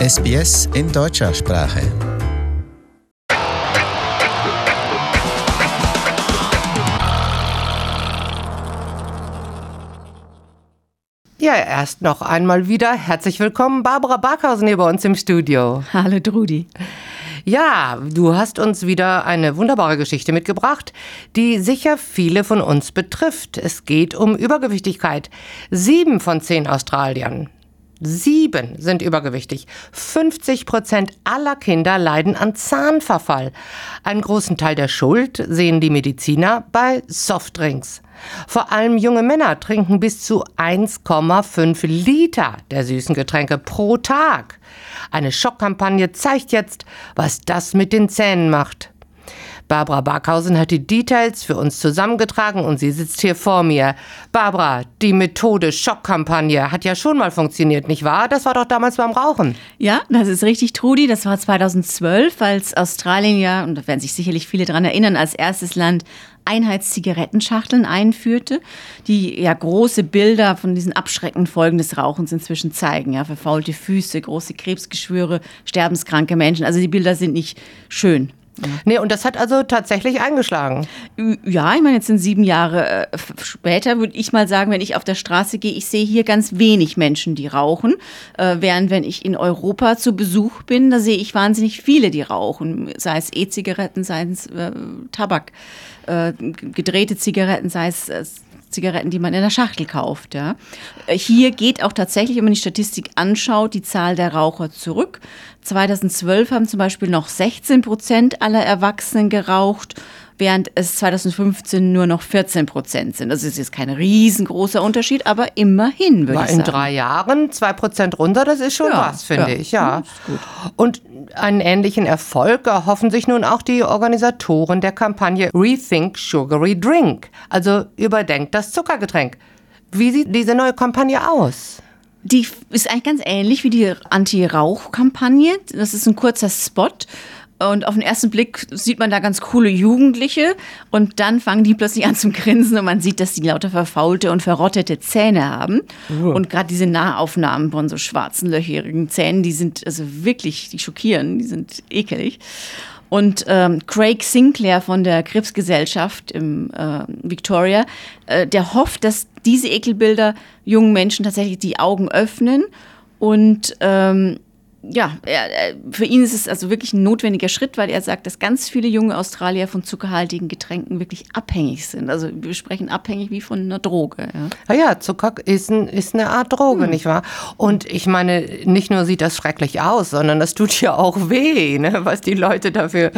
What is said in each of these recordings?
SBS in deutscher Sprache. Ja, erst noch einmal wieder herzlich willkommen, Barbara Barkhausen hier bei uns im Studio. Hallo Trudi. Ja, du hast uns wieder eine wunderbare Geschichte mitgebracht, die sicher viele von uns betrifft. Es geht um Übergewichtigkeit. Sieben von zehn Australiern. Sieben sind übergewichtig. 50 Prozent aller Kinder leiden an Zahnverfall. Einen großen Teil der Schuld sehen die Mediziner bei Softdrinks. Vor allem junge Männer trinken bis zu 1,5 Liter der süßen Getränke pro Tag. Eine Schockkampagne zeigt jetzt, was das mit den Zähnen macht. Barbara Barkhausen hat die Details für uns zusammengetragen und sie sitzt hier vor mir. Barbara, die Methode Schockkampagne hat ja schon mal funktioniert, nicht wahr? Das war doch damals beim Rauchen. Ja, das ist richtig, Trudi. Das war 2012, als Australien ja, und da werden sich sicherlich viele daran erinnern, als erstes Land Einheitszigarettenschachteln einführte, die ja große Bilder von diesen abschreckenden Folgen des Rauchens inzwischen zeigen. Ja, verfaulte Füße, große Krebsgeschwüre, sterbenskranke Menschen. Also die Bilder sind nicht schön. Ja. Nee, und das hat also tatsächlich eingeschlagen. Ja, ich meine, jetzt sind sieben Jahre äh, später, würde ich mal sagen, wenn ich auf der Straße gehe, ich sehe hier ganz wenig Menschen, die rauchen. Äh, während wenn ich in Europa zu Besuch bin, da sehe ich wahnsinnig viele, die rauchen. Sei es E-Zigaretten, sei es äh, Tabak, äh, gedrehte Zigaretten, sei es äh, Zigaretten, die man in der Schachtel kauft. Ja. Hier geht auch tatsächlich, wenn man die Statistik anschaut, die Zahl der Raucher zurück. 2012 haben zum Beispiel noch 16 Prozent aller Erwachsenen geraucht während es 2015 nur noch 14 Prozent sind. Das ist jetzt kein riesengroßer Unterschied, aber immerhin würde ich sagen. In drei Jahren zwei Prozent runter, das ist schon ja, was, finde ja. ich. Ja. Und einen ähnlichen Erfolg erhoffen sich nun auch die Organisatoren der Kampagne Rethink Sugary Drink, also überdenkt das Zuckergetränk. Wie sieht diese neue Kampagne aus? Die ist eigentlich ganz ähnlich wie die Anti-Rauch-Kampagne. Das ist ein kurzer Spot und auf den ersten Blick sieht man da ganz coole Jugendliche und dann fangen die plötzlich an zum Grinsen und man sieht, dass die lauter verfaulte und verrottete Zähne haben. Oh. Und gerade diese Nahaufnahmen von so schwarzen, löcherigen Zähnen, die sind also wirklich, die schockieren, die sind ekelig. Und ähm, Craig Sinclair von der Krebsgesellschaft im äh, Victoria, äh, der hofft, dass diese Ekelbilder jungen Menschen tatsächlich die Augen öffnen und ähm, ja, er, für ihn ist es also wirklich ein notwendiger Schritt, weil er sagt, dass ganz viele junge Australier von zuckerhaltigen Getränken wirklich abhängig sind. Also wir sprechen abhängig wie von einer Droge. Ja, ja, ja Zucker ist, ein, ist eine Art Droge, hm. nicht wahr? Und ich meine, nicht nur sieht das schrecklich aus, sondern das tut ja auch weh, ne, was die Leute dafür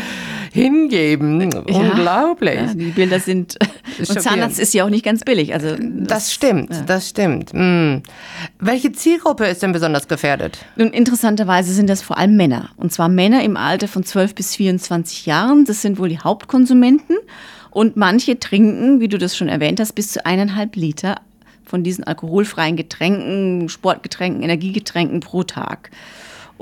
hingeben. Ja, Unglaublich. Ja, die Bilder sind. Und Zahnarzt ist ja auch nicht ganz billig. Also das, das stimmt, das stimmt. Hm. Welche Zielgruppe ist denn besonders gefährdet? Nun, interessanterweise Interessanterweise sind das vor allem Männer. Und zwar Männer im Alter von 12 bis 24 Jahren. Das sind wohl die Hauptkonsumenten. Und manche trinken, wie du das schon erwähnt hast, bis zu eineinhalb Liter von diesen alkoholfreien Getränken, Sportgetränken, Energiegetränken pro Tag.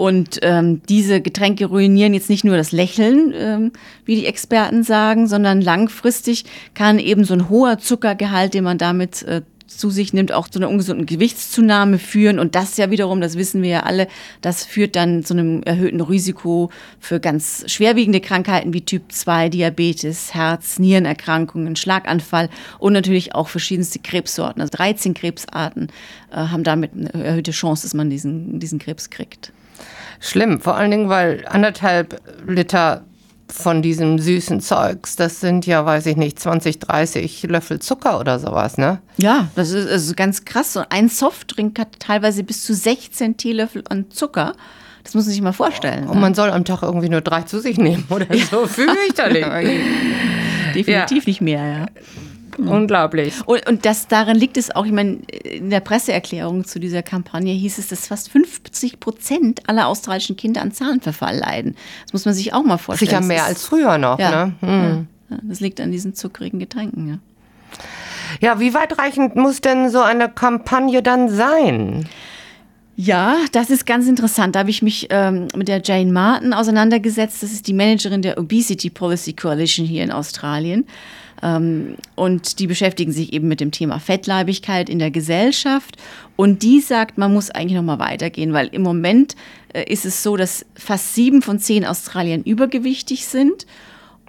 Und ähm, diese Getränke ruinieren jetzt nicht nur das Lächeln, ähm, wie die Experten sagen, sondern langfristig kann eben so ein hoher Zuckergehalt, den man damit äh, zu sich nimmt, auch zu einer ungesunden Gewichtszunahme führen. Und das ja wiederum, das wissen wir ja alle, das führt dann zu einem erhöhten Risiko für ganz schwerwiegende Krankheiten wie Typ 2, Diabetes, Herz, Nierenerkrankungen, Schlaganfall und natürlich auch verschiedenste Krebssorten. Also 13 Krebsarten äh, haben damit eine erhöhte Chance, dass man diesen, diesen Krebs kriegt. Schlimm, vor allen Dingen, weil anderthalb Liter von diesem süßen Zeugs, das sind ja, weiß ich nicht, 20, 30 Löffel Zucker oder sowas, ne? Ja, das ist, ist ganz krass. ein Softdrink hat teilweise bis zu 16 Teelöffel an Zucker. Das muss man sich mal vorstellen. Und man soll am Tag irgendwie nur drei zu sich nehmen oder so. Fürchterlich. Definitiv ja. nicht mehr, ja. Unglaublich. Und, und das daran liegt es auch, ich meine, in der Presseerklärung zu dieser Kampagne hieß es, dass fast 50 Prozent aller australischen Kinder an Zahnverfall leiden. Das muss man sich auch mal vorstellen. Sicher mehr als früher noch, ja, ne? Hm. Ja, das liegt an diesen zuckrigen Getränken, ja. Ja, wie weitreichend muss denn so eine Kampagne dann sein? Ja, das ist ganz interessant. Da habe ich mich ähm, mit der Jane Martin auseinandergesetzt. Das ist die Managerin der Obesity Policy Coalition hier in Australien. Ähm, und die beschäftigen sich eben mit dem Thema Fettleibigkeit in der Gesellschaft. Und die sagt, man muss eigentlich noch mal weitergehen, weil im Moment äh, ist es so, dass fast sieben von zehn Australiern übergewichtig sind.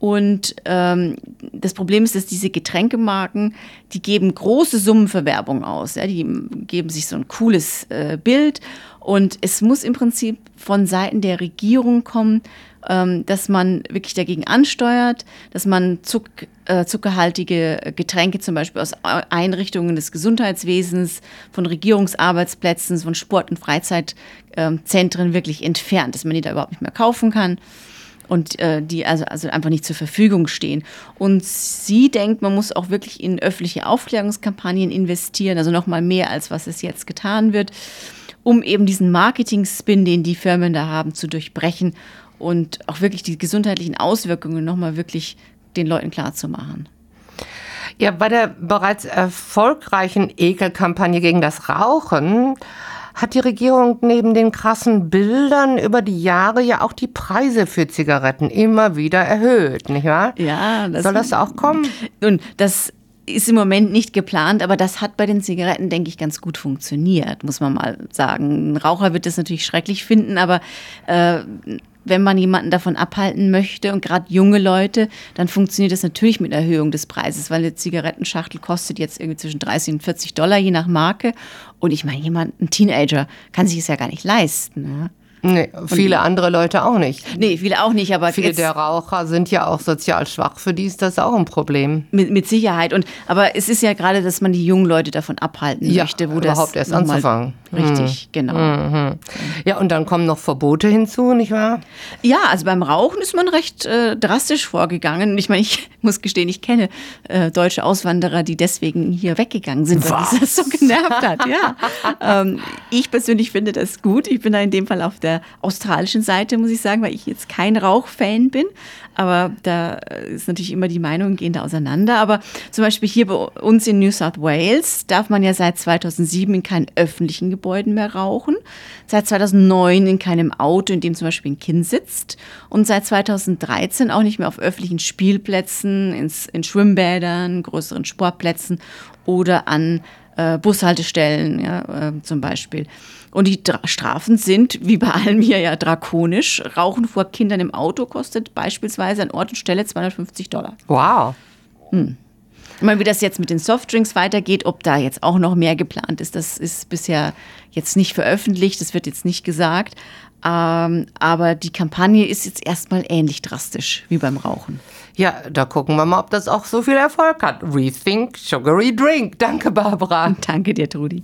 Und ähm, das Problem ist, dass diese Getränkemarken, die geben große Summen für Werbung aus. Ja? Die geben sich so ein cooles äh, Bild. Und es muss im Prinzip von Seiten der Regierung kommen, ähm, dass man wirklich dagegen ansteuert, dass man Zuck, äh, zuckerhaltige Getränke zum Beispiel aus Einrichtungen des Gesundheitswesens, von Regierungsarbeitsplätzen, von Sport- und Freizeitzentren ähm, wirklich entfernt, dass man die da überhaupt nicht mehr kaufen kann und äh, die also, also einfach nicht zur Verfügung stehen. Und sie denkt, man muss auch wirklich in öffentliche Aufklärungskampagnen investieren, also nochmal mehr als was es jetzt getan wird, um eben diesen Marketing-Spin, den die Firmen da haben, zu durchbrechen und auch wirklich die gesundheitlichen Auswirkungen nochmal wirklich den Leuten klarzumachen. Ja, bei der bereits erfolgreichen Ekelkampagne gegen das Rauchen hat die Regierung neben den krassen Bildern über die Jahre ja auch die Preise für Zigaretten immer wieder erhöht, nicht wahr? Ja, das soll das auch kommen? Nun, das ist im Moment nicht geplant, aber das hat bei den Zigaretten, denke ich, ganz gut funktioniert, muss man mal sagen. Ein Raucher wird das natürlich schrecklich finden, aber äh, wenn man jemanden davon abhalten möchte und gerade junge Leute, dann funktioniert das natürlich mit Erhöhung des Preises, weil eine Zigarettenschachtel kostet jetzt irgendwie zwischen 30 und 40 Dollar je nach Marke. Und ich meine, jemand, ein Teenager, kann sich es ja gar nicht leisten. Ja? Nee, viele und, andere Leute auch nicht. Nee, viele auch nicht, aber viele der Raucher sind ja auch sozial schwach. Für die ist das auch ein Problem. Mit, mit Sicherheit. Und aber es ist ja gerade, dass man die jungen Leute davon abhalten ja, möchte, wo überhaupt das erst anzufangen. Richtig, mhm. genau. Mhm. Ja, und dann kommen noch Verbote hinzu, nicht wahr? Ja, also beim Rauchen ist man recht äh, drastisch vorgegangen. Ich meine, ich muss gestehen, ich kenne äh, deutsche Auswanderer, die deswegen hier weggegangen sind, weil das so genervt hat. Ja. ähm, ich persönlich finde das gut. Ich bin da in dem Fall auf der australischen Seite, muss ich sagen, weil ich jetzt kein Rauchfan bin. Aber da ist natürlich immer die Meinung, gehen da auseinander. Aber zum Beispiel hier bei uns in New South Wales darf man ja seit 2007 in keinen öffentlichen Gebäuden mehr rauchen. Seit 2009 in keinem Auto, in dem zum Beispiel ein Kind sitzt. Und seit 2013 auch nicht mehr auf öffentlichen Spielplätzen, ins, in Schwimmbädern, größeren Sportplätzen oder an äh, Bushaltestellen ja, äh, zum Beispiel. Und die Dra Strafen sind, wie bei allem hier ja drakonisch. Rauchen vor Kindern im Auto kostet beispielsweise an Ort und Stelle 250 Dollar. Wow. Hm. Ich meine, wie das jetzt mit den Softdrinks weitergeht, ob da jetzt auch noch mehr geplant ist, das ist bisher jetzt nicht veröffentlicht, das wird jetzt nicht gesagt. Ähm, aber die Kampagne ist jetzt erstmal ähnlich drastisch wie beim Rauchen. Ja, da gucken wir mal, ob das auch so viel Erfolg hat. Rethink Sugary Drink. Danke, Barbara. Danke dir, Trudi.